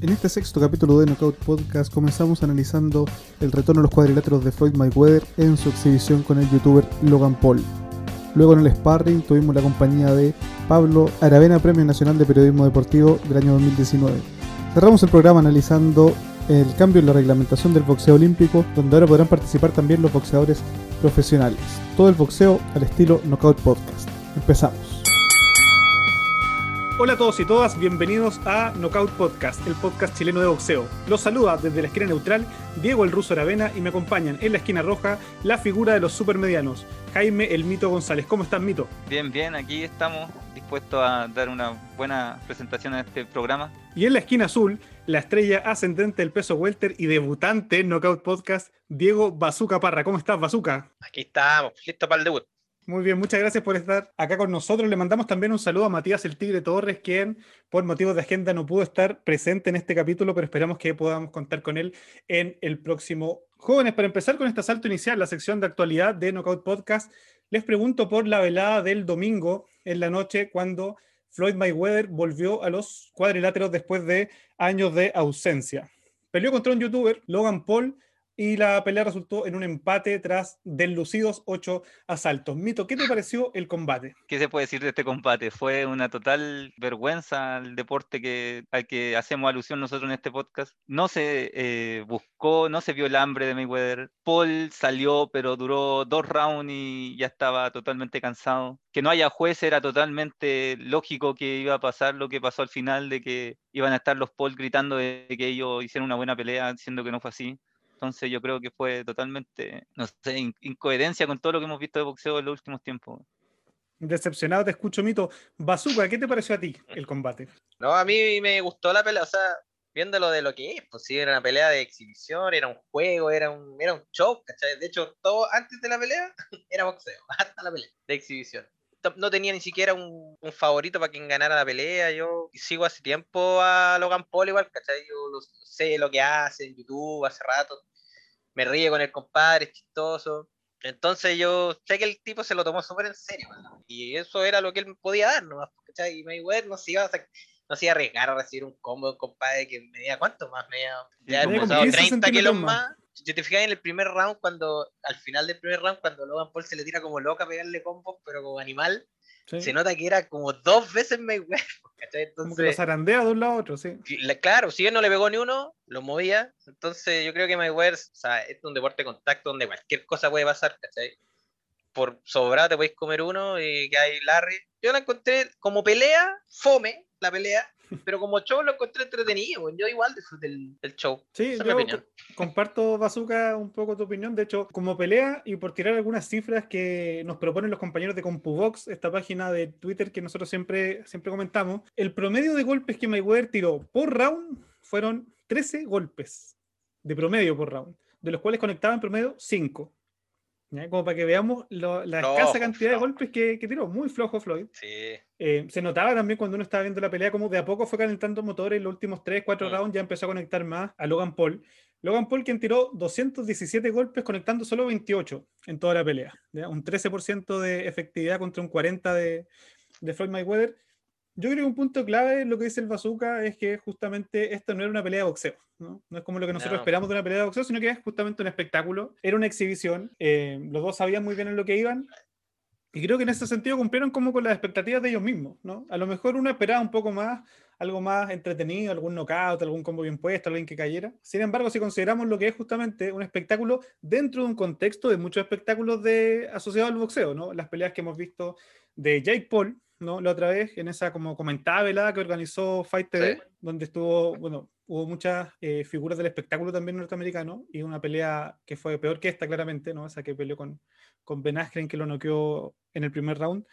En este sexto capítulo de Knockout Podcast comenzamos analizando el retorno a los cuadriláteros de Floyd Mayweather en su exhibición con el youtuber Logan Paul. Luego en el sparring tuvimos la compañía de Pablo Aravena, Premio Nacional de Periodismo Deportivo del año 2019. Cerramos el programa analizando el cambio en la reglamentación del boxeo olímpico, donde ahora podrán participar también los boxeadores profesionales. Todo el boxeo al estilo Knockout Podcast. Empezamos. Hola a todos y todas, bienvenidos a Knockout Podcast, el podcast chileno de boxeo. Los saluda desde la esquina neutral Diego el Ruso Aravena y me acompañan en la esquina roja la figura de los supermedianos, Jaime el Mito González. ¿Cómo estás, Mito? Bien, bien, aquí estamos dispuestos a dar una buena presentación a este programa. Y en la esquina azul, la estrella ascendente del peso welter y debutante en Knockout Podcast, Diego Bazuca Parra. ¿Cómo estás, Bazuca? Aquí estamos, listo para el debut. Muy bien, muchas gracias por estar acá con nosotros. Le mandamos también un saludo a Matías el Tigre Torres, quien por motivos de agenda no pudo estar presente en este capítulo, pero esperamos que podamos contar con él en el próximo. Jóvenes, para empezar con este salto inicial, la sección de actualidad de Knockout Podcast, les pregunto por la velada del domingo en la noche cuando Floyd Mayweather volvió a los cuadriláteros después de años de ausencia. Peleó contra un youtuber, Logan Paul, y la pelea resultó en un empate tras deslucidos ocho asaltos. Mito, ¿qué te pareció el combate? ¿Qué se puede decir de este combate? Fue una total vergüenza al deporte que, al que hacemos alusión nosotros en este podcast. No se eh, buscó, no se vio el hambre de Mayweather. Paul salió, pero duró dos rounds y ya estaba totalmente cansado. Que no haya juez era totalmente lógico que iba a pasar lo que pasó al final, de que iban a estar los Paul gritando de que ellos hicieron una buena pelea, siendo que no fue así. Entonces yo creo que fue totalmente, no sé, incoherencia con todo lo que hemos visto de boxeo en los últimos tiempos. Decepcionado te escucho, Mito. Bazooka, ¿qué te pareció a ti el combate? No, a mí me gustó la pelea, o sea, viéndolo de lo que es, pues sí, era una pelea de exhibición, era un juego, era un, era un show, ¿cachai? De hecho, todo antes de la pelea era boxeo, hasta la pelea de exhibición. No tenía ni siquiera un, un favorito para quien ganara la pelea. Yo sigo hace tiempo a Logan Paul igual, ¿cachai? Yo lo, sé lo que hace en YouTube hace rato me ríe con el compadre, es chistoso. Entonces yo sé que el tipo se lo tomó súper en serio, y eso era lo que él podía dar, ¿no? Y Mayweather no se iba a, no se iba a arriesgar a recibir un combo de un compadre que medía, ¿cuánto más? Medía, ya como 30 kilos más. Yo te fijé en el primer round, cuando, al final del primer round, cuando Logan Paul se le tira como loca a pegarle combos, pero como animal, se nota que era como dos veces Mayweather. Entonces, como que lo zarandea de un lado a otro, sí. Claro, si él no le pegó ni uno, lo movía. Entonces yo creo que Mayweather, o sea, es un deporte de contacto donde cualquier cosa puede pasar, ¿cachai? Por sobrado te podéis comer uno y que hay Larry. Yo la encontré como pelea, fome la pelea, pero como show lo encontré entretenido, yo igual disfruté del, show. Sí, yo comparto, Bazooka, un poco tu opinión. De hecho, como pelea y por tirar algunas cifras que nos proponen los compañeros de CompuBox, esta página de Twitter que nosotros siempre, siempre comentamos, el promedio de golpes que Mayweather tiró por round fueron 13 golpes de promedio por round, de los cuales conectaba en promedio 5. Como para que veamos la escasa cantidad de golpes que, tiró. Muy flojo Floyd. Eh, se notaba también cuando uno estaba viendo la pelea como de a poco fue calentando motores los últimos 3, 4 mm. rounds ya empezó a conectar más a Logan Paul. Logan Paul quien tiró 217 golpes conectando solo 28 en toda la pelea. Un 13% de efectividad contra un 40% de, de Floyd Mayweather. Yo creo que un punto clave lo que dice el Bazooka es que justamente esto no era una pelea de boxeo, ¿no? No es como lo que nosotros esperamos de una pelea de boxeo, sino que es justamente un espectáculo. Era una exhibición, eh, los dos sabían muy bien en lo que iban, y creo que en ese sentido cumplieron como con las expectativas de ellos mismos, ¿no? A lo mejor uno esperaba un poco más, algo más entretenido, algún knockout, algún combo bien puesto, alguien que cayera. Sin embargo, si consideramos lo que es justamente un espectáculo dentro de un contexto de muchos espectáculos de, asociados al boxeo, ¿no? Las peleas que hemos visto de Jake Paul, ¿no? La otra vez, en esa como comentada velada que organizó Fight TV, donde estuvo, bueno, hubo muchas eh, figuras del espectáculo también norteamericano y una pelea que fue peor que esta, claramente, ¿no? Esa que peleó con, con Ben Askren, que lo noqueó en el primer round.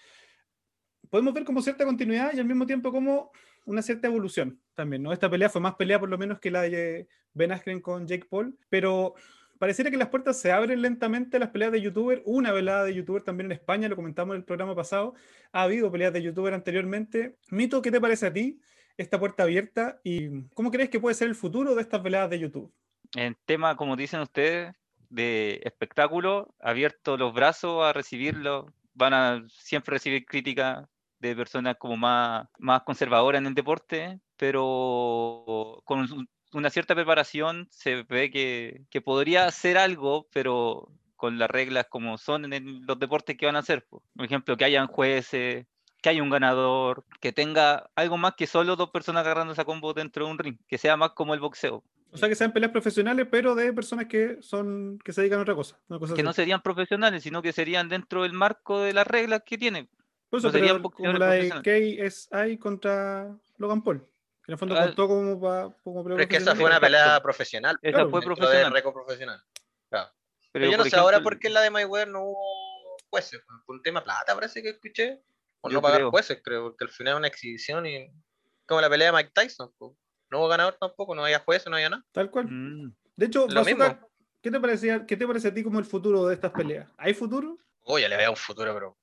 Podemos ver como cierta continuidad y al mismo tiempo como una cierta evolución también, ¿no? Esta pelea fue más pelea por lo menos que la de Ben Askren con Jake Paul, pero pareciera que las puertas se abren lentamente a las peleas de youtuber. Una velada de youtuber también en España, lo comentamos en el programa pasado. Ha habido peleas de youtuber anteriormente. Mito, ¿qué te parece a ti esta puerta abierta y cómo crees que puede ser el futuro de estas veladas de YouTube? En tema, como dicen ustedes, de espectáculo, abierto los brazos a recibirlo. Van a siempre recibir críticas de personas como más, más conservadoras en el deporte, pero con un- una cierta preparación se ve que, que podría hacer algo, pero con las reglas como son en el- los deportes que van a hacer. po. Por ejemplo, que hayan jueces, que haya un ganador, que tenga algo más que solo dos personas agarrándose a combo dentro de un ring, que sea más como el boxeo, O sea, que sean peleas profesionales, pero de personas que son que se dedican a otra cosa. una cosa que no serían profesionales, sino que serían dentro del marco de las reglas que tiene. Por eso, no serían como la de. KSI contra Logan Paul. En el fondo Ah, contó como, pa- como Pero es que esa fue una pelea profesional. Esa Claro, fue profesional. récord profesional. Claro. Pero, Pero yo no sé ahora ejemplo, por qué en la de Mayweather no hubo jueces. Por un tema de plata parece que escuché. Por no pagar creo. jueces, creo. Porque al final es una exhibición y... Como la pelea de Mike Tyson. No hubo ganador tampoco, no había jueces, no había nada. Tal cual. mm, De hecho, Lo Bazooka, mismo. ¿qué te, parecía, ¿qué te parece a ti como el futuro de estas peleas? ¿Hay futuro? Oye, le veo un futuro, pero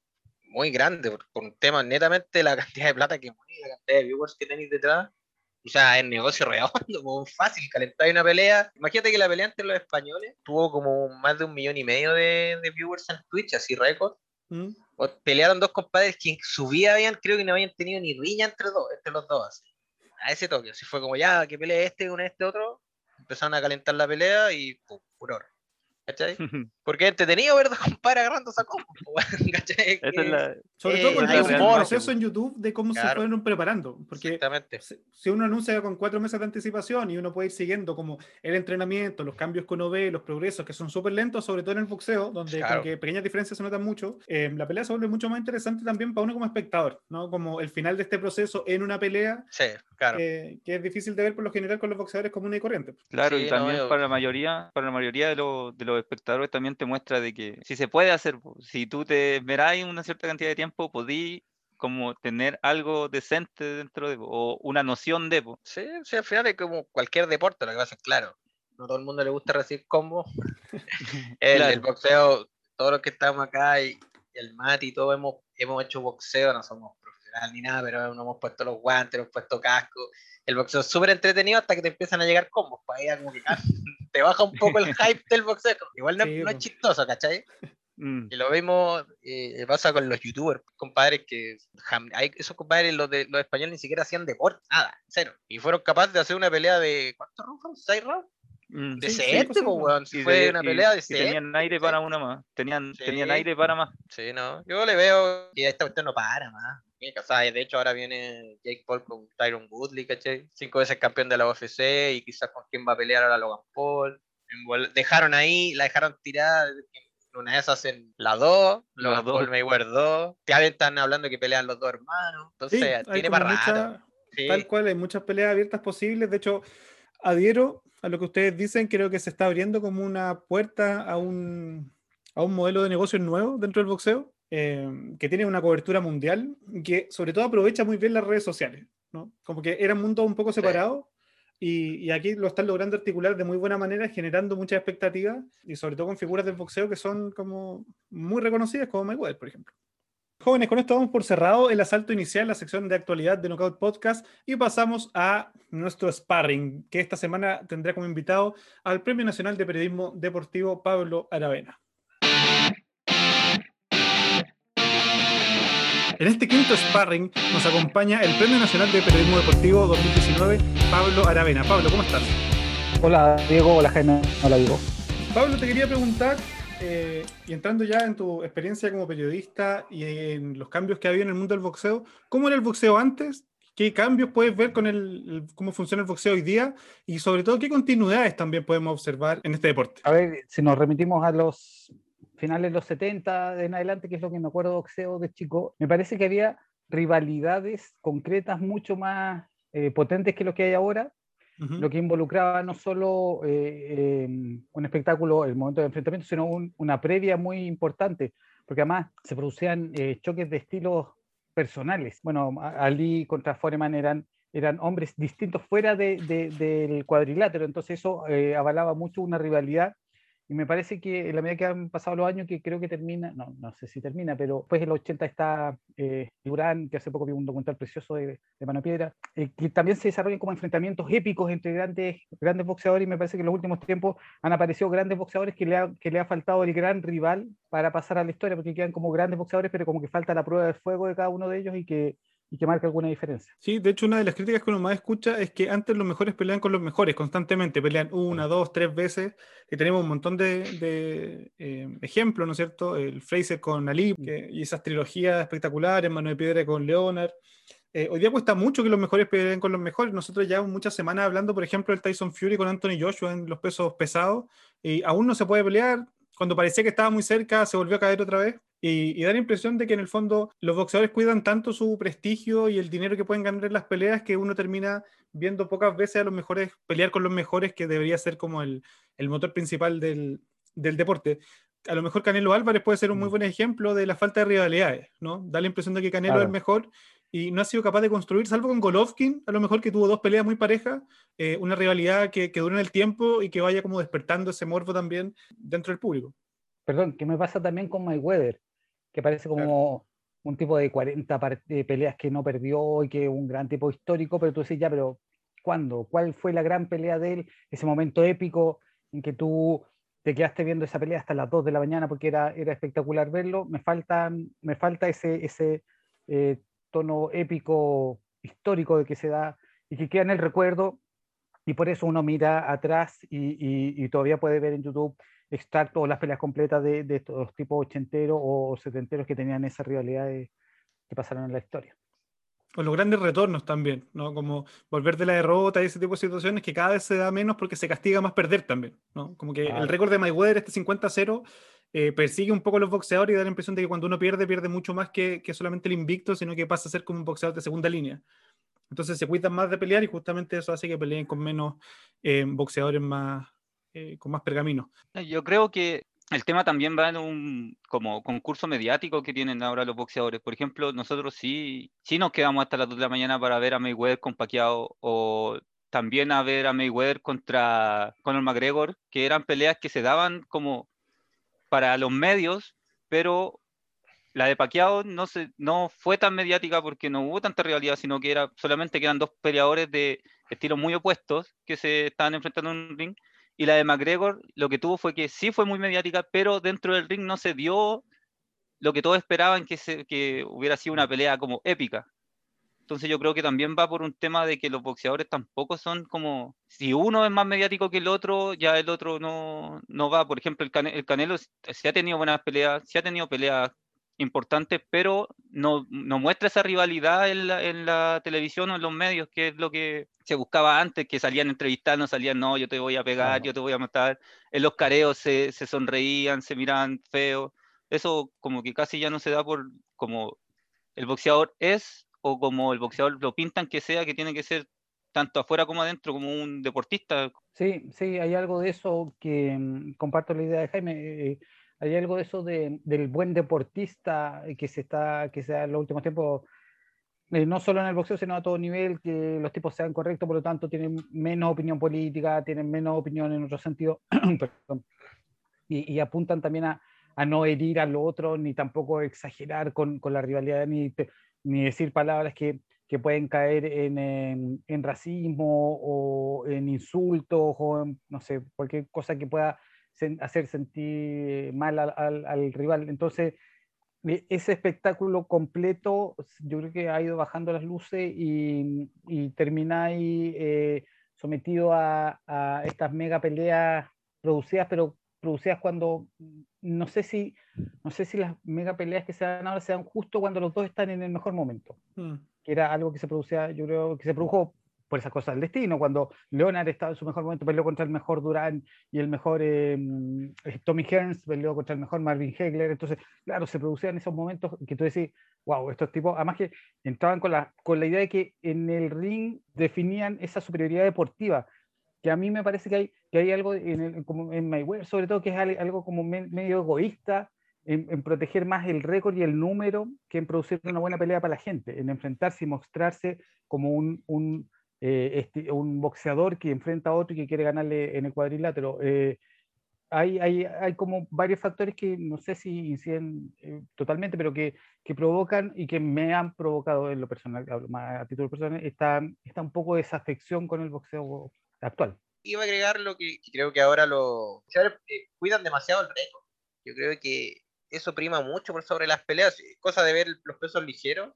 muy grande, por, por un tema netamente de la cantidad de plata que mueve, la cantidad de viewers que tenéis detrás. O sea, es negocio redondo, fácil, calentar una pelea. Imagínate que la pelea entre los españoles tuvo como más de un millón y medio de, de viewers en Twitch, así récord. ¿Mm? Pelearon dos compadres que en su vida habían, creo que no habían tenido ni riña entre, dos, entre los dos. así. A ese toque, así fue como ya, que pelee este con este otro. Empezaron a calentar la pelea y pum, furor. ¿Cachai? Porque es entretenido ver dos compadres agarrándose a weón, ¿cachai? esa es la- Sobre Eh, todo con hay el un proceso- en YouTube de cómo se Claro. fueron preparando. Porque Exactamente. si uno anuncia con cuatro meses de anticipación y uno puede ir siguiendo como el entrenamiento, los cambios que uno ve, los progresos que son súper lentos, sobre todo en el boxeo, donde Claro. que pequeñas diferencias se notan mucho, eh, la pelea se vuelve mucho más interesante también para uno como espectador, ¿no? Como el final de este proceso en una pelea, Sí, claro. eh, que es difícil de ver por lo general con los boxeadores comunes y corrientes. Claro, Sí, y no, también yo- para la mayoría, para la mayoría de, los- de los espectadores también te muestra de que si se puede hacer, si tú te veráis una cierta cantidad de tiempo, podí como tener algo decente dentro de, o una noción de, po. Sí, sí, al final es como cualquier deporte, lo que pasa es claro. No todo el mundo le gusta recibir combos. el, Claro. el boxeo, todos los que estamos acá y, y el Mati y todo hemos, hemos hecho boxeo, no somos profesionales ni nada, pero nos hemos puesto los guantes, hemos puesto casco. El boxeo es súper entretenido hasta que te empiezan a llegar combos. Para allá como que te baja un poco el hype del boxeo. Igual no, Sí, no es chistoso, ¿cachai? Mm, Y lo mismo eh, pasa con los youtubers, compadres que jam- hay esos compadres, los, de, los españoles ni siquiera hacían deporte, nada, cero. Y fueron capaces de hacer una pelea de ¿cuántos rounds? ¿Seis rounds? mm. Sí, sí, Decente, sí, pues. weón. Si Y fue de- una pelea y decente. tenían aire para una más, tenían, tenían aire para más. Sí, no. Yo le veo que esta cuestión no para más. O sea, de hecho, ahora viene Jake Paul con Tyron Woodley, ¿cachai? Cinco veces campeón de la UFC y quizás con quién va a pelear ahora Logan Paul. Dejaron ahí, la dejaron tirada. Una de esas en la 2, La Logan dos. Paul Mayweather 2. Ya están hablando que pelean los dos hermanos. Entonces, Sí, tiene para rato. mucha- Sí. Tal cual, hay muchas peleas abiertas posibles. De hecho, adhiero a lo que ustedes dicen. Creo que se está abriendo como una puerta a un, a un modelo de negocio nuevo dentro del boxeo, eh, que tiene una cobertura mundial, que sobre todo aprovecha muy bien las redes sociales. ¿no? Como que eran mundos un poco separados. Y, y aquí lo están logrando articular de muy buena manera, generando muchas expectativas y sobre todo con figuras del boxeo que son como muy reconocidas, como Mayweather, por ejemplo. Jóvenes, con esto vamos por cerrado el asalto inicial, la sección de actualidad de Knockout Podcast y pasamos a nuestro sparring, que esta semana tendrá como invitado al Premio Nacional de Periodismo Deportivo Pablo Aravena. En este quinto sparring nos acompaña el Premio Nacional de Periodismo Deportivo 2019, Pablo Aravena. Pablo, ¿cómo estás? Hola Diego, hola Jaime, hola Diego. Pablo, te quería preguntar, eh, y entrando ya en tu experiencia como periodista y en los cambios que ha habido en el mundo del boxeo, ¿cómo era el boxeo antes? ¿Qué cambios puedes ver con el, el- cómo funciona el boxeo hoy día? Y sobre todo, ¿qué continuidades también podemos observar en este deporte? A ver, si nos remitimos a los finales de los 70 en adelante, que es lo que me acuerdo de boxeo de chico, me parece que había rivalidades concretas mucho más eh, potentes que lo que hay ahora, Ujú. lo que involucraba no solo eh, eh, un espectáculo, el momento de enfrentamiento, sino un- una previa muy importante, porque además se producían eh, choques de estilos personales. Bueno, Ali contra Foreman eran, eran hombres distintos fuera de- de- del cuadrilátero, entonces eso eh, avalaba mucho una rivalidad. Y me parece que en la medida que han pasado los años, que creo que termina, no, no sé si termina, pero después del 80 está eh, Durán, que hace poco vi un documental precioso de, de Mano Piedra, eh, que también se desarrollan como enfrentamientos épicos entre grandes, grandes boxeadores y me parece que en los últimos tiempos han aparecido grandes boxeadores que le, ha, que le ha faltado el gran rival para pasar a la historia, porque quedan como grandes boxeadores, pero como que falta la prueba de fuego de cada uno de ellos y que y que marque alguna diferencia. Sí, de hecho, una de las críticas que uno más escucha es que antes los mejores pelean con los mejores constantemente, pelean una, dos, tres veces, y tenemos un montón de, eh, ejemplos, ¿no es cierto? El Fraser con Ali, y esas trilogías espectaculares, Mano de Piedra con Leonard. Eh, hoy día cuesta mucho que los mejores peleen con los mejores. Nosotros ya muchas semanas hablando, por ejemplo, del Tyson Fury con Anthony Joshua en los pesos pesados, y aún no se puede pelear. Cuando parecía que estaba muy cerca, se volvió a caer otra vez. Y, da la impresión de que en el fondo los boxeadores cuidan tanto su prestigio y el dinero que pueden ganar en las peleas que uno termina viendo pocas veces a los mejores pelear con los mejores, que debería ser como el, el motor principal del, del, deporte. A lo mejor Canelo Álvarez puede ser un muy mm. buen ejemplo de la falta de rivalidades, ¿no? Da la impresión de que Canelo es el mejor y no ha sido capaz de construir, salvo con Golovkin, a lo mejor que tuvo dos peleas muy parejas, eh, una rivalidad que, que dure en el tiempo y que vaya como despertando ese morbo también dentro del público. Perdón, ¿qué me pasa también con Mayweather? que parece como un tipo de 40 peleas que no perdió y que un gran tipo histórico, pero tú decís, ya, pero ¿cuándo? ¿Cuál fue la gran pelea de él? Ese momento épico en que tú te quedaste viendo esa pelea hasta las 2 de la mañana porque era, era espectacular verlo. Me falta, me falta ese, ese eh, tono épico histórico de que se da y que queda en el recuerdo y por eso uno mira atrás y, y todavía puede ver en YouTube extracto o las peleas completas de, de estos tipos ochenteros o setenteros que tenían esa rivalidad que pasaron en la historia. O los grandes retornos también, ¿no? Como volver de la derrota y ese tipo de situaciones que cada vez se da menos porque se castiga más perder también, ¿no? Como que el récord de Mayweather, este 50-0, eh, persigue un poco a los boxeadores y da la impresión de que cuando uno pierde, pierde mucho más que, que, solamente el invicto, sino que pasa a ser como un boxeador de segunda línea. Entonces se cuidan más de pelear y justamente eso hace que peleen con menos eh, boxeadores más, eh, con más pergaminos. Yo creo que el tema también va en un como concurso mediático que tienen ahora los boxeadores. Por ejemplo, nosotros sí, sí nos quedamos hasta las 2 de la mañana para ver a Mayweather con Pacquiao o también a ver a Mayweather contra Conor McGregor, que eran peleas que se daban como para los medios, pero la de se, no fue tan mediática porque no hubo tanta rivalidad, sino que era solamente que eran dos peleadores de estilos muy opuestos que se estaban enfrentando en un ring y la de McGregor lo que tuvo fue que sí fue muy mediática, pero dentro del ring no se dio lo que todos esperaban que, se, que hubiera sido una pelea como épica. Entonces yo creo que también va por un tema de que los boxeadores tampoco son como, si uno es más mediático que el otro, ya el otro no, no va. Por ejemplo, el, el Canelo se ha tenido buenas peleas, se ha tenido peleas importante, pero no, no muestra esa rivalidad en la, en la, televisión o en los medios, que es lo que se buscaba antes, que salían entrevistando, salían, no, yo te voy a pegar, yo te voy a matar. En los careos se, se sonreían, se miraban feos. Eso como que casi ya no se da por como el boxeador es o como el boxeador lo pintan que sea, que tiene que ser tanto afuera como adentro, como un deportista. Sí, sí, hay algo de eso que mm, comparto la idea de Jaime. Eh, hay algo de eso de, del buen deportista que se está, que se da en los últimos tiempos, eh, no solo en el boxeo, sino a todo nivel, que los tipos sean correctos, por lo tanto tienen menos opinión política, tienen menos opinión en otro sentido, y, y, apuntan también a, a, no herir al otro, ni tampoco exagerar con, con la rivalidad, ni, ni decir palabras que, que pueden caer en, en, racismo o en insultos o en, no sé, cualquier cosa que pueda hacer sentir mal al, rival. Entonces, e, ese espectáculo completo, yo creo que ha ido bajando las luces y, y termina ahí eh, sometido a, a, estas mega peleas producidas, pero producidas cuando no sé si no sé si las mega peleas que se dan ahora se dan justo cuando los dos están en el mejor momento. Mm. Que era algo que se producía, yo creo que se produjo por esas cosas del destino, cuando Leonard estaba en su mejor momento, peleó contra el mejor Durán y el mejor eh, eh, Tommy Hearns, peleó contra el mejor Marvin Hegler, entonces, claro, se producían esos momentos que tú decís, wow, estos tipos, además que entraban con la, con la idea de que en el ring definían esa superioridad deportiva, que a mí me parece que hay, que hay algo en, el, como en sobre todo que es algo como medio egoísta, en, en, proteger más el récord y el número que en producir una buena pelea para la gente, en enfrentarse y mostrarse como un, un eh, este, un boxeador que enfrenta a otro y que quiere ganarle en el cuadrilátero. Eh, hay, hay, hay, como varios factores que no sé si inciden eh, totalmente, pero que, que, provocan y que me han provocado en lo personal, a título personal, está, está un poco de desafección con el boxeo actual. Iba a agregar lo que, creo que ahora los cuidan demasiado el récord. Yo creo que eso prima mucho por sobre las peleas, cosa de ver los pesos ligeros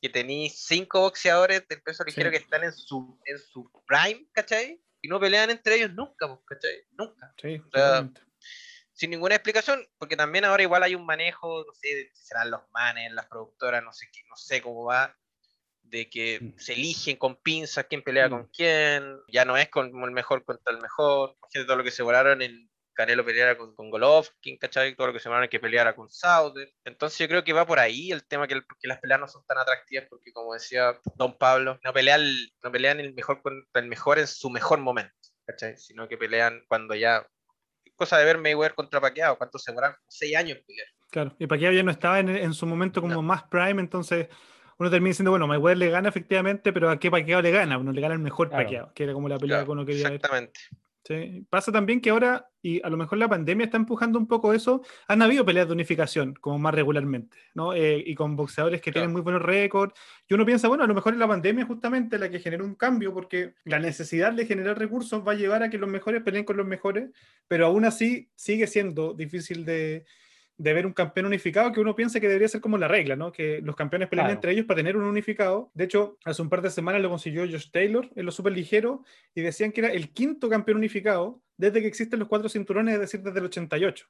que tenéis cinco boxeadores del peso ligero Sí. que están en su, en su prime, ¿cachai? Y no pelean entre ellos nunca, pues, ¿cachai? Nunca. Sí, sea, totalmente. Sin ninguna explicación, porque también ahora igual hay un manejo, no sé, si serán los manes, las productoras, no sé qué, no sé cómo va, de que Mm. se eligen con pinzas quién pelea Mm. con quién, ya no es como el mejor contra el mejor, todo lo que se volaron en Canelo peleara con, con Golovkin, ¿cachai? Todo lo que se volaron en que peleara con Sauder. Entonces yo creo que va por ahí el tema que, el- que las peleas no son tan atractivas porque como decía Don Pablo, no pelean, no pelean el mejor contra el mejor en su mejor momento, ¿cachai? Sino que pelean cuando ya... Cosa de ver Mayweather contra Pacquiao, ¿cuántos se demoraron? Seis años pelear. Claro, y Pacquiao ya no estaba en, en su momento como No. más prime, entonces uno termina diciendo, bueno, Mayweather le gana efectivamente, pero ¿a qué Pacquiao le gana? Uno le gana el mejor Claro. Pacquiao, que era como la pelea Claro, que uno quería ver. exactamente. Sí. Pasa también que ahora, y a lo mejor la pandemia está empujando un poco eso, han habido peleas de unificación, como más regularmente, ¿no? Eh, y con boxeadores que Claro. tienen muy buenos récords. Y uno piensa, bueno, a lo mejor es la pandemia justamente la que generó un cambio, porque la necesidad de generar recursos va a llevar a que los mejores peleen con los mejores, pero aún así sigue siendo difícil de, de ver un campeón unificado que uno piensa que debería ser como la regla, ¿no? Que los campeones peleen Claro. entre ellos para tener un unificado. De hecho, hace un par de semanas lo consiguió Josh Taylor en los super ligeros y decían que era el quinto campeón unificado desde que existen los cuatro cinturones, es decir, desde el 88.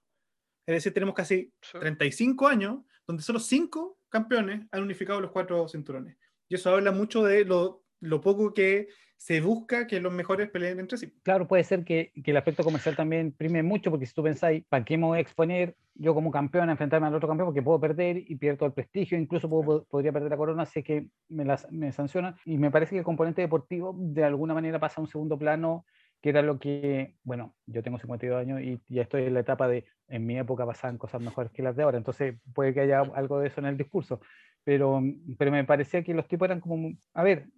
Es decir, tenemos casi Sí. 35 años donde solo cinco campeones han unificado los cuatro cinturones. Y eso habla mucho de lo, lo poco que se busca que los mejores peleen entre sí. Claro, puede ser que, que el aspecto comercial también prime mucho, porque si tú pensáis, ¿para qué me voy a exponer yo como campeón a enfrentarme al otro campeón? Porque puedo perder y pierdo el prestigio, incluso puedo- podría perder la corona si es que me, la, me sancionan. Y me parece que el componente deportivo de alguna manera pasa a un segundo plano, que era lo que, bueno, yo tengo 52 años y ya estoy en la etapa de, en mi época pasaban cosas mejores que las de ahora, entonces puede que haya algo de eso en el discurso. Pero, pero me parecía que los tipos eran como, a ver,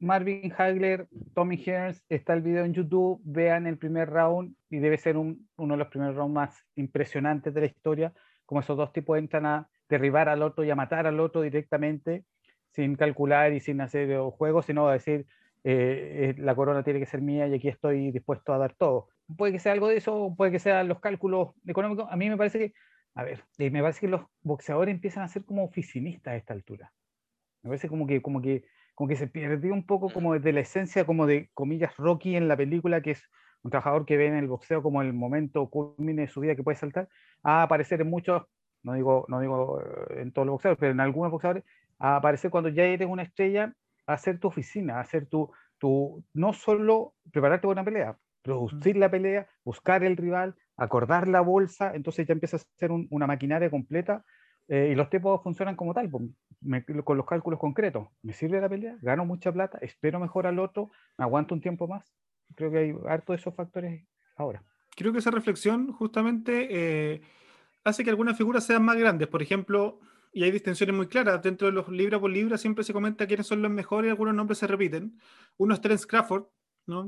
Marvin Hagler, Tommy Hearns, está el video en YouTube, vean el primer round y debe ser un- uno de los primeros rounds más impresionantes de la historia, como esos dos tipos entran a derribar al otro y a matar al otro directamente, sin calcular y sin hacer juegos, sino a decir, eh, eh, la corona tiene que ser mía y aquí estoy dispuesto a dar todo. Puede que sea algo de eso, puede que sean los cálculos económicos. A mí me parece que, a ver, me parece que los boxeadores empiezan a ser como oficinistas a esta altura. Me parece como que, como que, como que se perdió un poco como de la esencia, como de comillas, Rocky en la película, que es un trabajador que ve en el boxeo como el momento culmine de su vida que puede saltar, a aparecer en muchos, no digo, no digo eh, en todos los boxeadores, pero en algunos boxeadores, a aparecer cuando ya eres una estrella, a hacer tu oficina, a hacer tu, tu, no solo prepararte para una pelea, producir la pelea, buscar el rival, acordar la bolsa, entonces ya empieza a ser un- una maquinaria completa eh, y los tipos funcionan como tal, pues, me- con los cálculos concretos. ¿Me sirve la pelea? ¿Gano mucha plata? ¿Espero mejor al otro? ¿Me aguanto un tiempo más? Creo que hay harto de esos factores ahora. Creo que esa reflexión justamente eh, hace que algunas figuras sean más grandes. Por ejemplo, y hay distinciones muy claras, dentro de los libra por libra siempre se comenta quiénes son los mejores algunos nombres se repiten. Uno es Terence Crawford,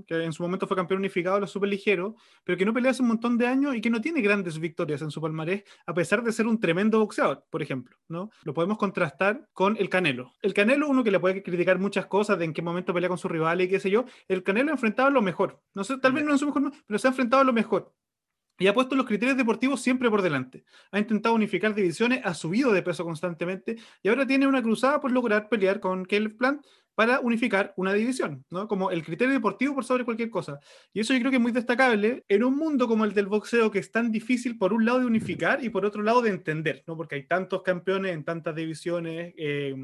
que en su momento fue campeón unificado de los superligeros, pero que no pelea hace un montón de años y que no tiene grandes victorias en su palmarés, a pesar de ser un tremendo boxeador, por ejemplo. ¿no? Lo podemos contrastar con el Canelo. El Canelo, uno que le puede criticar muchas cosas de en qué momento pelea con su rival y qué sé yo, el Canelo ha enfrentado a lo mejor. No sé, tal vez no en su mejor, pero se ha enfrentado a lo mejor. Y ha puesto los criterios deportivos siempre por delante. Ha intentado unificar divisiones, ha subido de peso constantemente y ahora tiene una cruzada por lograr pelear con Caleb Plant para unificar una división, ¿no? Como el criterio deportivo por sobre cualquier cosa. Y eso yo creo que es muy destacable en un mundo como el del boxeo que es tan difícil por un lado de unificar y por otro lado de entender, ¿no? Porque hay tantos campeones en tantas divisiones, eh,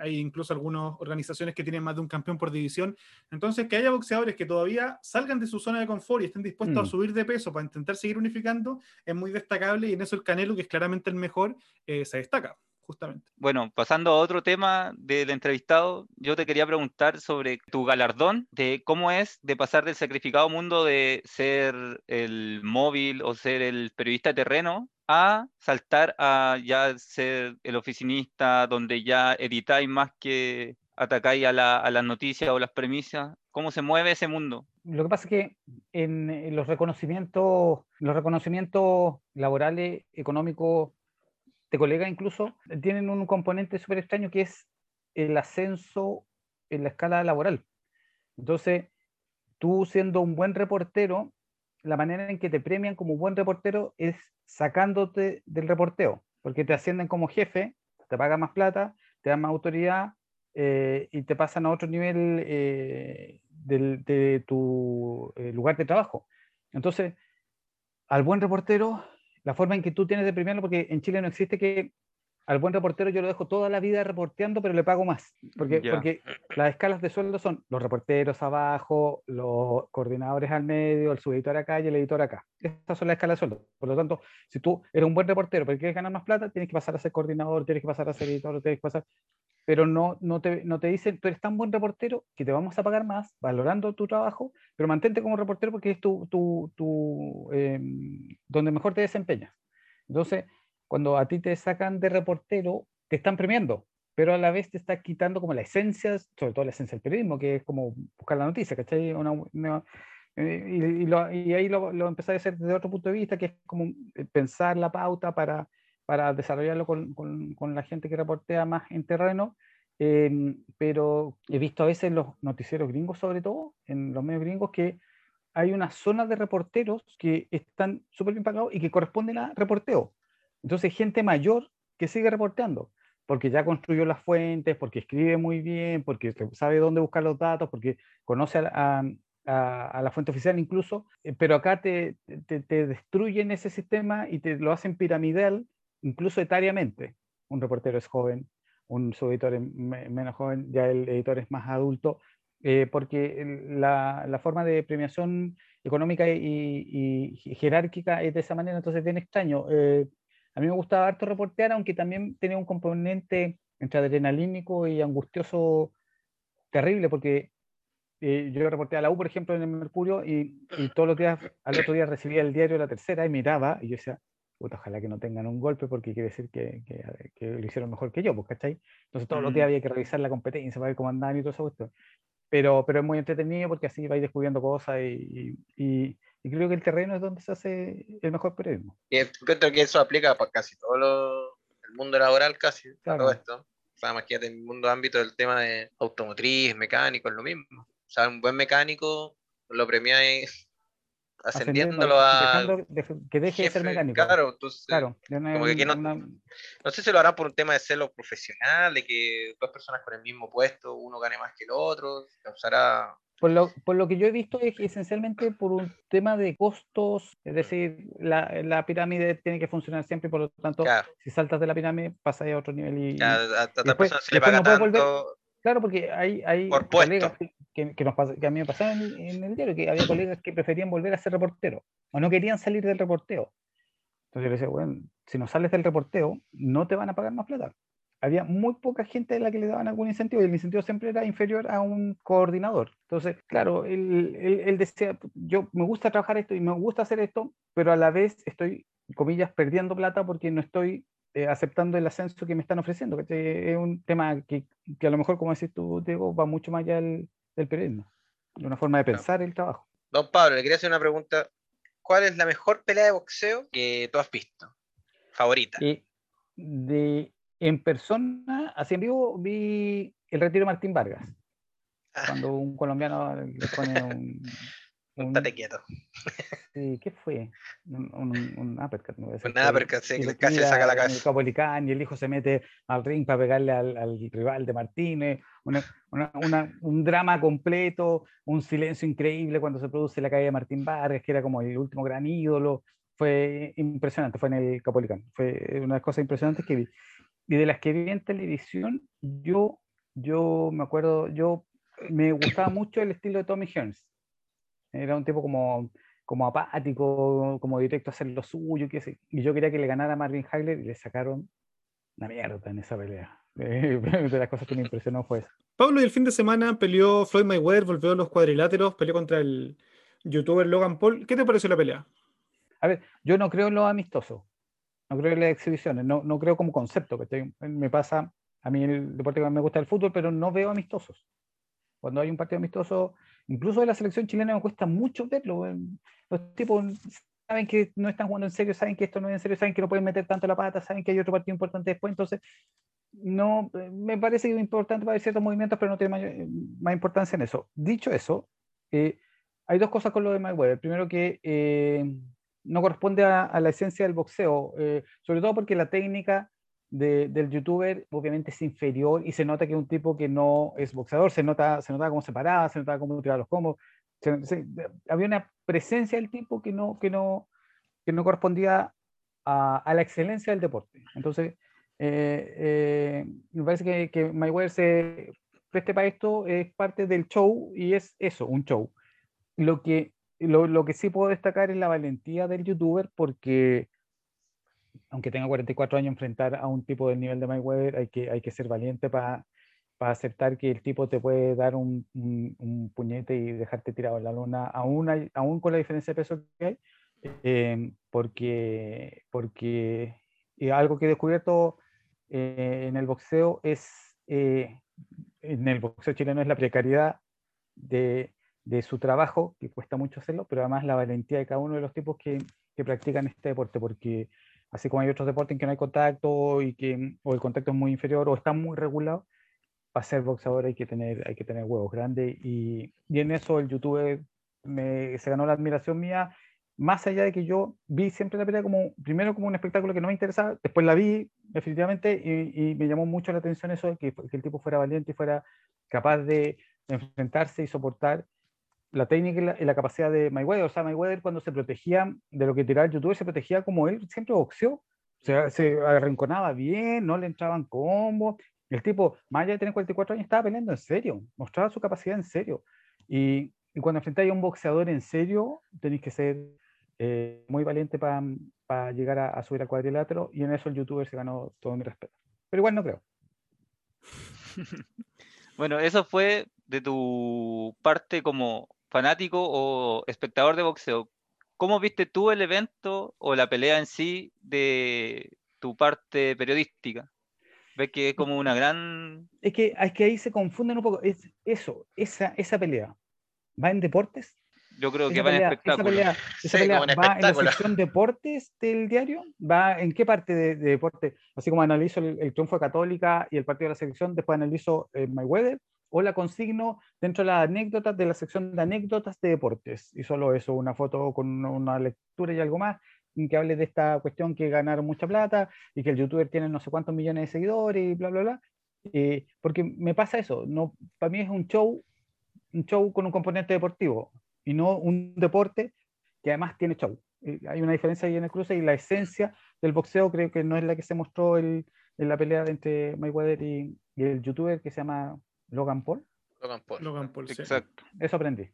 hay incluso algunas organizaciones que tienen más de un campeón por división. Entonces, que haya boxeadores que todavía salgan de su zona de confort y estén dispuestos Mm. a subir de peso para intentar seguir unificando, es muy destacable y en eso el Canelo, que es claramente el mejor, eh, se destaca, justamente. Bueno, pasando a otro tema del entrevistado, yo te quería preguntar sobre tu galardón, de cómo es de pasar del sacrificado mundo de ser el móvil o ser el periodista terreno a saltar a ya ser el oficinista donde ya editáis más que atacáis a, la- a las noticias o las premisas. ¿Cómo se mueve ese mundo? Lo que pasa es que en, en los reconocimientos, los reconocimientos laborales, económicos de colegas incluso, tienen un componente súper extraño que es el ascenso en la escala laboral. Entonces, tú siendo un buen reportero, la manera en que te premian como buen reportero es sacándote del reporteo, porque te ascienden como jefe, te pagan más plata, te dan más autoridad eh, y te pasan a otro nivel eh, del- de tu eh, lugar de trabajo. Entonces, al buen reportero, la forma en que tú tienes de premiarlo, porque en Chile no existe que al buen reportero yo lo dejo toda la vida reporteando, pero le pago más. Porque, porque las escalas de sueldo son los reporteros abajo, los coordinadores al medio, el subeditor acá y el editor acá. Estas son las escalas de sueldo. Por lo tanto, si tú eres un buen reportero pero quieres ganar más plata, tienes que pasar a ser coordinador, tienes que pasar a ser editor, tienes que pasar... Pero no, no, te, no te dicen, tú eres tan buen reportero que te vamos a pagar más, valorando tu trabajo, pero mantente como reportero porque es tu, tu, tu, em, donde mejor te desempeñas. Entonces, cuando a ti te sacan de reportero, te están premiando, pero a la vez te está quitando como la esencia, sobre todo la esencia del periodismo, que es como buscar la noticia, ¿cachai? Una, una- eh, y, y lo- y ahí lo, lo empecé a hacer desde otro punto de vista, que es como eh, pensar la pauta para, para desarrollarlo con, con- la gente que reportea más en terreno. em, pero he visto a veces en los noticieros gringos, sobre todo, en los medios gringos, que hay una zona de reporteros que están súper bien pagados y que corresponden a reporteo. Entonces, gente mayor que sigue reporteando, porque ya construyó las fuentes, porque escribe muy bien, porque sabe dónde buscar los datos, porque conoce a, la- fuente oficial incluso, eh, pero acá te- te destruyen ese sistema y te lo hacen piramidal, incluso etariamente. Un reportero es joven, un subeditor es me- menos joven, ya el editor es más adulto, eh, porque la, la forma de premiación económica y, y jerárquica es de esa manera, entonces es bien extraño. Eh, a mí me gustaba harto reportear, aunque también tenía un componente entre adrenalínico y angustioso terrible, porque eh, yo reporté a la U, por ejemplo, en el Mercurio, y, y todos los días, al otro día recibía el diario La Tercera y miraba, y yo decía, puta, ojalá que no tengan un golpe, porque quiere decir que, que, que lo hicieron mejor que yo, pues, ¿cachai? Entonces todos los días Mm. había que revisar la competencia para ver cómo andaban y todo eso. Pero, pero es muy entretenido porque así vais descubriendo cosas y, y, y- y creo que el terreno es donde se hace el mejor periodismo. Y encuentro que eso aplica para casi todo lo- el mundo laboral, casi, Claro. todo esto. O sea, imagínate en el mundo ámbito del tema de automotriz, mecánico, es lo mismo. O sea, un buen mecánico lo premiáis ascendiéndolo a dejando de- que deje de ser jefe. mecánico. Claro, entonces, Claro, es como que no- una- no sé si lo harán por un tema de celo profesional, de que dos personas con el mismo puesto, uno gane más que el otro, causará... Por lo, por lo que yo he visto es esencialmente por un tema de costos, es decir, la, la pirámide tiene que funcionar siempre y por lo tanto, Claro, si saltas de la pirámide pasas a otro nivel y, ya a, a otra después- persona se le paga no puede volver- tanto. Claro, porque hay, hay Por colegas puesto. Que, que, nos que a mí me pasaba en, en el diario, que había colegas que preferían volver a ser reportero o no querían salir del reporteo. Entonces yo le decía, bueno, si no sales del reporteo, no te van a pagar más plata. Había muy poca gente a la que le daban algún incentivo y el incentivo siempre era inferior a un coordinador. Entonces, claro, él, él- él decía, yo me gusta trabajar esto y me gusta hacer esto, pero a la vez estoy, comillas, perdiendo plata porque no estoy eh, aceptando el ascenso que me están ofreciendo. ¿cachai? Es un tema que, que a lo mejor, como decís tú, Diego, va mucho más allá del, del periodismo. De una forma de pensar el trabajo. Don Pablo, le quería hacer una pregunta. ¿Cuál es la mejor pelea de boxeo que tú has visto? Favorita. Y de, en persona, así en vivo, vi el retiro de Martín Vargas, Ah, cuando un colombiano le pone un... un un- tate quieto. sí, ¿Qué fue? Un, un, un uppercut, me parece Un uppercut, sí, que casi le saca la en el cabeza. Capolicán, y el hijo se mete al ring para pegarle al, al rival de Martínez. Una, una- una- un drama completo, un silencio increíble cuando se produce la caída de Martín Vargas, que era como el último gran ídolo. Fue impresionante, fue en el Capolicán. Fue una de las cosas impresionantes que vi. Y de las que vi en televisión, yo, yo me acuerdo, yo me gustaba mucho el estilo de Tommy Hearns. Era un tipo como, como apático, como directo a hacer lo suyo, que y yo quería que le ganara a Marvin Hagler y le sacaron una mierda en esa pelea. de las cosas que me impresionó fue eso. Pablo, y el fin de semana peleó Floyd Mayweather, volvió a los cuadriláteros, peleó contra el youtuber Logan Paul. ¿Qué te pareció la pelea? A ver, yo no creo en los amistosos, no creo en las exhibiciones, no, no creo como concepto. ¿cachai? Me pasa, a mí el deporte que más me gusta es el fútbol, pero no veo amistosos. Cuando hay un partido amistoso, incluso de la selección chilena me cuesta mucho verlo. Los tipos saben que no están jugando en serio, saben que esto no es en serio, saben que no pueden meter tanto la pata, saben que hay otro partido importante después, entonces no, eh, me parece importante para ciertos movimientos, pero no tiene mayor- eh, más importancia en eso. Dicho eso, eh, hay dos cosas con lo de Mayweather. Primero que eh, no corresponde a, a la esencia del boxeo, eh, sobre todo porque la técnica de- del youtuber obviamente es inferior y se nota que es un tipo que no es boxeador, se nota, se nota cómo se paraba, se notaba cómo tiraba los combos, se- se- había una presencia del tipo que no, que no, que no correspondía a, a la excelencia del deporte. Entonces, eh, eh, me parece que, que Mayweather se preste para esto, es parte del show y es eso, un show. Lo que, lo, lo que sí puedo destacar es la valentía del youtuber porque aunque tenga 44 años, enfrentar a un tipo del nivel de Mayweather, hay que, hay que ser valiente para aceptar que el tipo te puede dar un, un- un puñete y dejarte tirado en la luna, aún, aún con la diferencia de peso que hay, eh, porque, porque algo que he descubierto eh, en el boxeo es, eh, en el boxeo chileno es la precariedad de, de su trabajo, que cuesta mucho hacerlo, pero además la valentía de cada uno de los tipos que, que practican este deporte, porque así como hay otros deportes en que no hay contacto y que o el contacto es muy inferior o está muy regulado, para ser boxeador hay que tener, hay que tener huevos grandes y, y en eso el youtuber me, se ganó la admiración mía, más allá de que yo vi siempre la pelea como, primero como un espectáculo que no me interesaba, después la vi definitivamente y, y me llamó mucho la atención eso de que, que el tipo fuera valiente y fuera capaz de enfrentarse y soportar la técnica y la, y la capacidad de Mayweather. O sea, Mayweather cuando se protegía de lo que tiraba el youtuber, se protegía como él siempre boxeó. Se, se arrinconaba bien, no le entraban combos. El tipo, más allá de tener 44 años, estaba peleando en serio, mostraba su capacidad en serio. Y, y cuando enfrentáis a un boxeador en serio, tenéis que ser eh, muy valiente para llegar a, a subir al cuadrilátero. Y en eso el youtuber se ganó todo mi respeto. Pero igual no creo. Bueno, eso fue de tu parte como fanático o espectador de boxeo. ¿Cómo viste tú el evento o la pelea en sí de tu parte periodística? ¿Ves que es como una gran... Es que, es que ahí se confunden un poco. Es eso, esa, esa pelea. ¿Va en deportes? Yo creo que va en esa espectáculo. pelea, esa Sí, pelea va en la sección deportes del diario, va en qué parte de, de deporte, así como analizo el, el triunfo de Católica y el partido de la selección, después analizo eh, Mayweather, o la consigno dentro de las anécdotas de la sección de anécdotas de deportes, y solo eso, una foto con una, lectura y algo más, que hable de esta cuestión que ganaron mucha plata y que el youtuber tiene no sé cuántos millones de seguidores y bla, bla, bla. Eh, porque me pasa eso, no, para mí es un show, un show con un componente deportivo y no un deporte que además tiene show. Eh, Hay una diferencia ahí en el cruce y la esencia del boxeo creo que no es la que se mostró el- en la pelea entre Mayweather y, y el youtuber que se llama Logan Paul. Logan Paul. Logan Paul, sí. Exacto. Eso aprendí.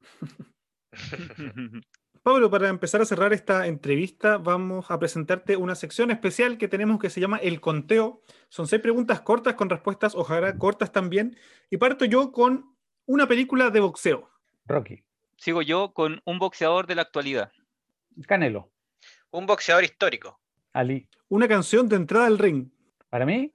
Pablo, para empezar a cerrar esta entrevista, vamos a presentarte una sección especial que tenemos que se llama El Conteo. Son seis preguntas cortas con respuestas, ojalá cortas también. Y parto yo con una película de boxeo. Rocky. Sigo yo con un boxeador de la actualidad. Canelo. Un boxeador histórico. Ali. Una canción de entrada al ring. Para mí,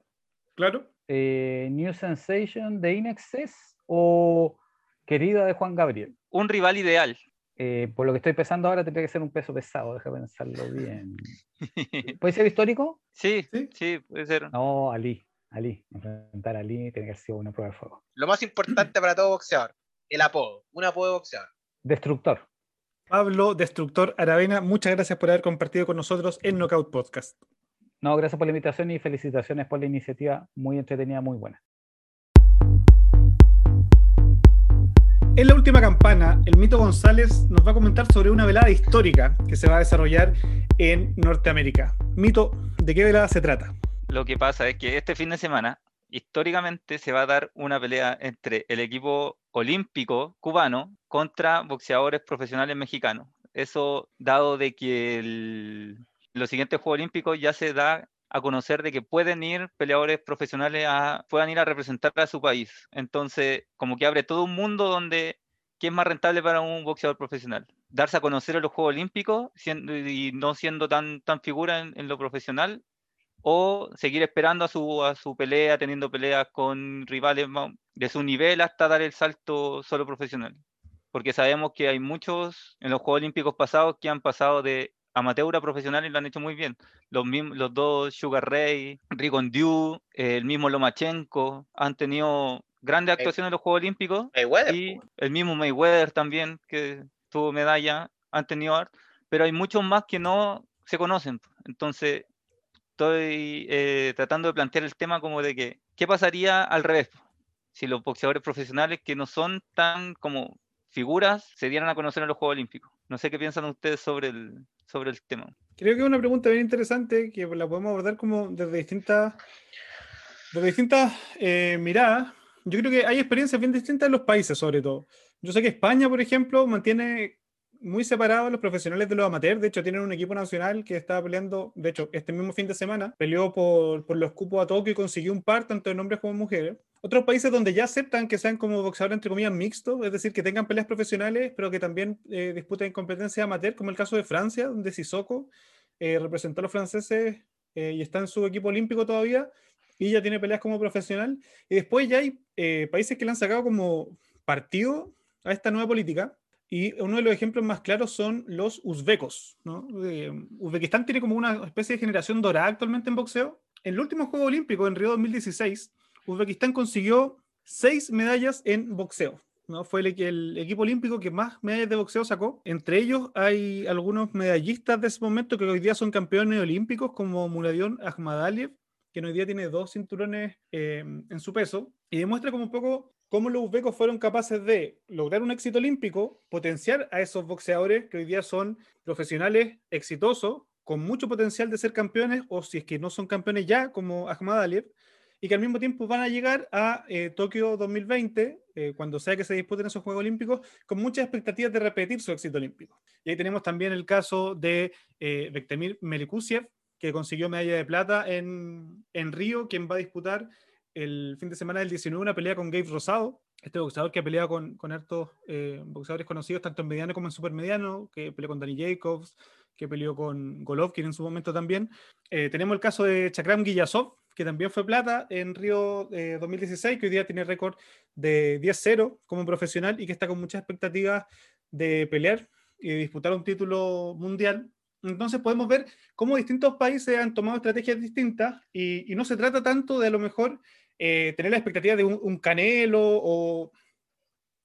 Claro. Eh, New Sensation de Inexcess o Querida de Juan Gabriel. Un rival ideal. Eh, por lo que estoy pensando ahora tendría que ser un peso pesado, deja pensarlo bien. ¿Puede ser histórico? Sí, Sí. sí, puede ser. No, Ali. Ali. Enfrentar a Ali tiene que haber sido una prueba de fuego. Lo más importante para todo boxeador, el apodo. Un apodo de boxeador. Destructor. Pablo Destructor Aravena, muchas gracias por haber compartido con nosotros en Knockout Podcast. No, gracias por la invitación y felicitaciones por la iniciativa. Muy entretenida, muy buena. En la última campana, el Mito González nos va a comentar sobre una velada histórica que se va a desarrollar en Norteamérica. Mito, ¿de qué velada se trata? Lo que pasa es que este fin de semana, históricamente, se va a dar una pelea entre el equipo olímpico cubano contra boxeadores profesionales mexicanos. Eso dado de que el- los siguientes Juegos Olímpicos ya se da a conocer de que pueden ir peleadores profesionales a, puedan ir a representar a su país. Entonces, como que abre todo un mundo donde ¿qué es más rentable para un boxeador profesional? Darse a conocer en los Juegos Olímpicos siendo, y no siendo tan, tan figura en- en lo profesional o seguir esperando a su, a su pelea, teniendo peleas con rivales de su nivel hasta dar el salto solo profesional. Porque sabemos que hay muchos en los Juegos Olímpicos pasados que han pasado de amateur a profesional y lo han hecho muy bien. Los, mismos, los dos Sugar Ray, Rigon Dew, el mismo Lomachenko, han tenido grandes actuaciones en los Juegos Olímpicos Mayweather. y po. el mismo Mayweather también, que tuvo medalla, han tenido art, pero hay muchos más que no se conocen. Entonces, estoy eh, tratando de plantear el tema como de que, ¿qué pasaría al revés? Si los boxeadores profesionales que no son tan como figuras se dieran a conocer en los Juegos Olímpicos. No sé qué piensan ustedes sobre el, sobre el tema. Creo que es una pregunta bien interesante que la podemos abordar como desde distintas, desde distintas eh, miradas. Yo creo que hay experiencias bien distintas en los países, sobre todo. Yo sé que España, por ejemplo, mantiene muy separados los profesionales de los amateurs. De hecho, tienen un equipo nacional que estaba peleando, de hecho, este mismo fin de semana, peleó por, por los cupos a Tokio y consiguió un par tanto de hombres como mujeres. Otros países donde ya aceptan que sean como boxeadores, entre comillas, mixtos, es decir, que tengan peleas profesionales, pero que también eh, disputen competencias amateur, como el caso de Francia, donde Sissoko eh, representó a los franceses eh, y está en su equipo olímpico todavía, y ya tiene peleas como profesional. Y después ya hay eh, países que le han sacado como partido a esta nueva política, y uno de los ejemplos más claros son los uzbecos. ¿no? Eh, Uzbekistán tiene como una especie de generación dorada actualmente en boxeo. En el último Juego Olímpico, en Río 2016, Uzbekistán consiguió seis medallas en boxeo. ¿no? Fue el, equipo olímpico que más medallas de boxeo sacó. Entre ellos hay algunos medallistas de ese momento que hoy día son campeones olímpicos, como Muladion Ahmadaliev, que hoy día tiene dos cinturones eh, en su peso, y demuestra como un poco cómo los uzbecos fueron capaces de lograr un éxito olímpico, potenciar a esos boxeadores que hoy día son profesionales exitosos, con mucho potencial de ser campeones, o si es que no son campeones ya, como Ahmad Aliyev, y que al mismo tiempo van a llegar a eh, Tokio 2020, eh, cuando sea que se disputen esos Juegos Olímpicos, con muchas expectativas de repetir su éxito olímpico. Y ahí tenemos también el caso de eh, Melikusiev, que consiguió medalla de plata en, en Río, quien va a disputar el fin de semana del 19 una pelea con Gabe Rosado, este boxeador que ha peleado con, con hartos eh, boxeadores conocidos, tanto en mediano como en supermediano, que peleó con Danny Jacobs, que peleó con Golovkin en su momento también. Eh, tenemos el caso de Chakram Giyasov, que también fue plata en Río eh, 2016, que hoy día tiene récord de 10-0 como profesional y que está con muchas expectativas de pelear y disputar un título mundial. Entonces podemos ver cómo distintos países han tomado estrategias distintas y, no se trata tanto de a lo mejor eh, tener la expectativa de un, un Canelo o,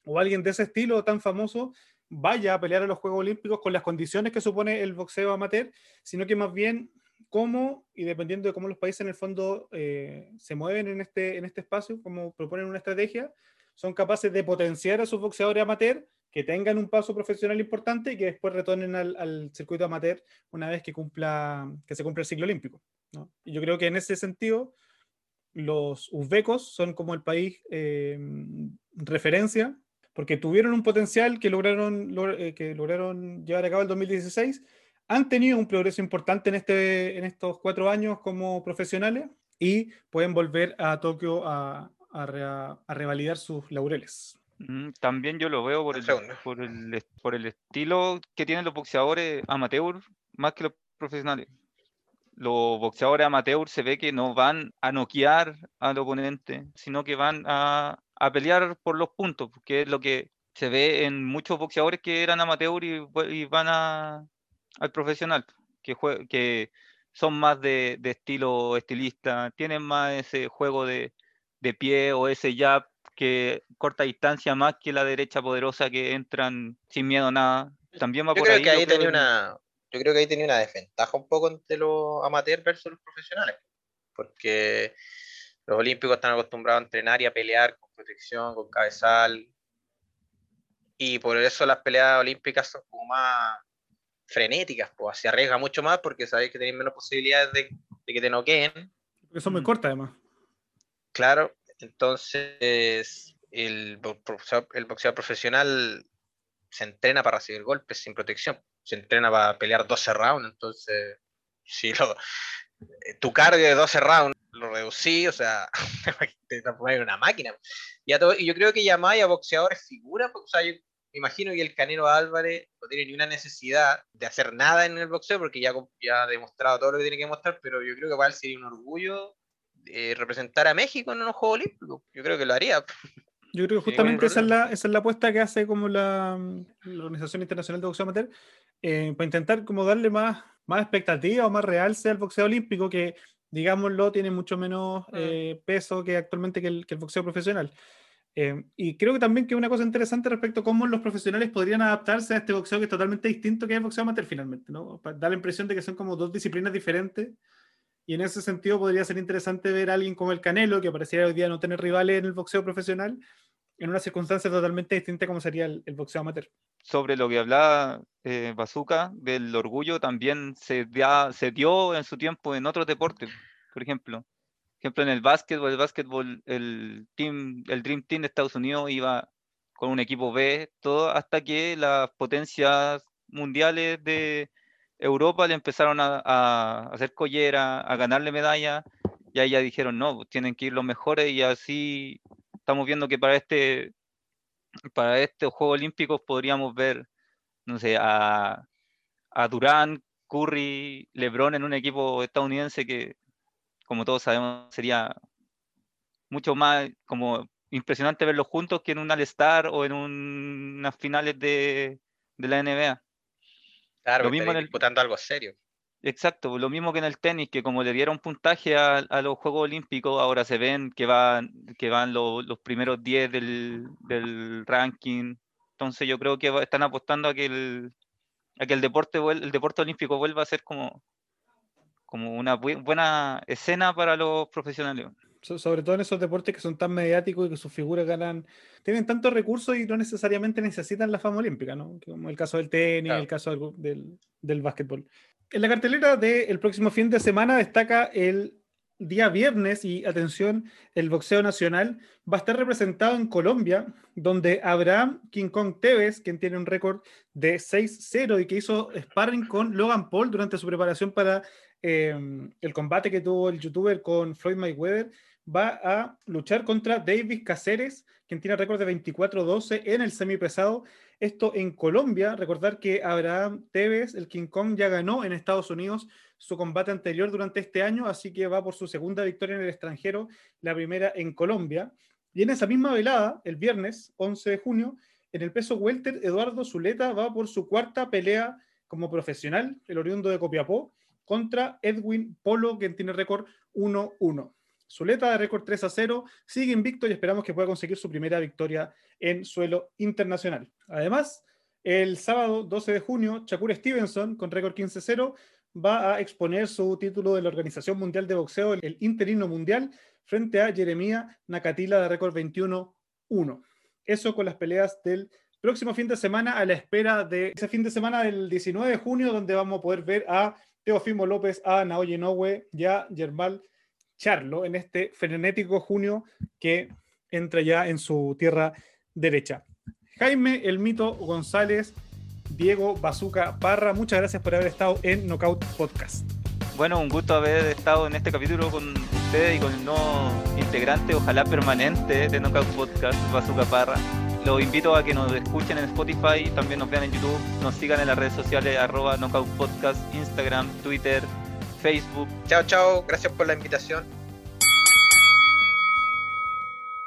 o, alguien de ese estilo tan famoso vaya a pelear a los Juegos Olímpicos con las condiciones que supone el boxeo amateur, sino que más bien cómo, y dependiendo de cómo los países en el fondo eh, se mueven en este, en este espacio, cómo proponen una estrategia, son capaces de potenciar a sus boxeadores amateur, que tengan un paso profesional importante y que después retornen al, al circuito amateur una vez que, cumpla, que se cumpla el ciclo olímpico. ¿no? Y yo creo que en ese sentido, los uzbecos son como el país eh, referencia, porque tuvieron un potencial que lograron, log eh, que lograron llevar a cabo el 2016, han tenido un progreso importante en, este, en estos cuatro años como profesionales y pueden volver a Tokio a, a, re, a revalidar sus laureles. Mm, también yo lo veo por el, por el, por el estilo que tienen los boxeadores amateur más que los profesionales los boxeadores amateur se ve que no van a noquear al oponente, sino que van a, a pelear por los puntos, que es lo que se ve en muchos boxeadores que eran amateur y, y van a, al profesional, que, que son más de, de, estilo estilista, tienen más ese juego de, de pie o ese jab que corta distancia más que la derecha poderosa que entran sin miedo a nada. También va yo por creo ahí. Que ahí tenía una, yo creo que ahí tenía una desventaja un poco entre los amateurs versus los profesionales, porque los olímpicos están acostumbrados a entrenar y a pelear con protección, con cabezal, y por eso las peleas olímpicas son como más frenéticas, pues se arriesga mucho más porque sabéis que tenéis menos posibilidades de, de que te noqueen. Porque son muy cortas además. Claro, entonces el boxeador, el boxeador profesional se entrena para recibir golpes sin protección se entrena para pelear 12 rounds, entonces, si lo, tu cardio de 12 rounds lo reducí, o sea, te poner una máquina. Y, a todo, y, yo creo que Yamaya, boxeador, es figura, porque, o sea, yo me imagino que el Canelo Álvarez no tiene ni una necesidad de hacer nada en el boxeo, porque ya, ya ha demostrado todo lo que tiene que demostrar, pero yo creo que para él sería un orgullo eh, representar a México en unos Juegos Olímpicos. Yo creo que lo haría. Yo creo que justamente esa, es la, esa es la apuesta que hace como la, la Organización Internacional de Boxeo Amateur, eh, para intentar como darle más, más expectativa o más realce al boxeo olímpico, que digámoslo, tiene mucho menos eh, peso que actualmente que el, que el boxeo profesional. Eh, y creo que también que una cosa interesante respecto a cómo los profesionales podrían adaptarse a este boxeo que es totalmente distinto que el boxeo amateur finalmente, ¿no? Dar la impresión de que son como dos disciplinas diferentes Y en ese sentido podría ser interesante ver a alguien como el Canelo, que pareciera hoy día no tener rivales en el boxeo profesional, en una circunstancia totalmente distinta como sería el, boxeo amateur. Sobre lo que hablaba eh, Bazooka, del orgullo, también se, se dio en su tiempo en otros deportes, por ejemplo. Ejemplo, en el básquetbol, el básquetbol, el, team, el Dream Team de Estados Unidos iba con un equipo B, todo hasta que las potencias mundiales de Europa le empezaron a, hacer collera, a ganarle medalla, y ahí ya dijeron, no, pues tienen que ir los mejores, y así estamos viendo que para este para estos Juegos Olímpicos podríamos ver, no sé, a, a Durán, Curry, LeBron en un equipo estadounidense que, como todos sabemos, sería mucho más como impresionante verlos juntos que en un All-Star o en unas finales de, de la NBA. Claro, lo mismo en el... disputando algo serio. Exacto, lo mismo que en el tenis, que como le dieron puntaje a, los Juegos Olímpicos, ahora se ven que van, que van los primeros 10 del, ranking. Entonces yo creo que están apostando a que el, a que el deporte el deporte olímpico vuelva a ser como, como una buena escena para los profesionales sobre todo en esos deportes que son tan mediáticos y que sus figuras ganan, tienen tantos recursos y no necesariamente necesitan la fama olímpica, ¿no? Como el caso del tenis, el caso del, del, básquetbol. En la cartelera del próximo fin de semana destaca el día viernes y atención, el boxeo nacional va a estar representado en Colombia, donde Abraham King Kong Tevez, quien tiene un récord de 6-0 y que hizo sparring con Logan Paul durante su preparación para eh, el combate que tuvo el youtuber con Floyd Mayweather, va a luchar contra David Caceres, quien tiene récord de 24-12 en el semipesado. Esto en Colombia. Recordar que Abraham Tevez, el King Kong, ya ganó en Estados Unidos su combate anterior durante este año, así que va por su segunda victoria en el extranjero, la primera en Colombia. Y en esa misma velada, el viernes 11 de junio, en el peso welter, Eduardo Zuleta va por su cuarta pelea como profesional, el oriundo de Copiapó, contra Edwin Polo, quien tiene récord 1-1. Zuleta de récord 3 a 0, sigue invicto y esperamos que pueda conseguir su primera victoria en suelo internacional. Además, el sábado 12 de junio, Shakur Stevenson, con récord 15 a 0, va a exponer su título de la Organización Mundial de Boxeo, el interino mundial, frente a Jeremía Nakatila de récord 21-1. Eso con las peleas del próximo fin de semana, a la espera de ese fin de semana del 19 de junio, donde vamos a poder ver a Teofimo López, a Naoya Inoue y a Germán Charlo en este frenético junio que entra ya en su tierra derecha. Jaime El Mito González, Diego Bazuca Parra, muchas gracias por haber estado en Knockout Podcast. Bueno, un gusto haber estado en este capítulo con ustedes y con el nuevo integrante, ojalá permanente de Knockout Podcast, Bazuca Parra. Los invito a que nos escuchen en Spotify, también nos vean en YouTube, nos sigan en las redes sociales arroba Knockout Podcast, Instagram, Twitter, Facebook. Chao, chao, gracias por la invitación.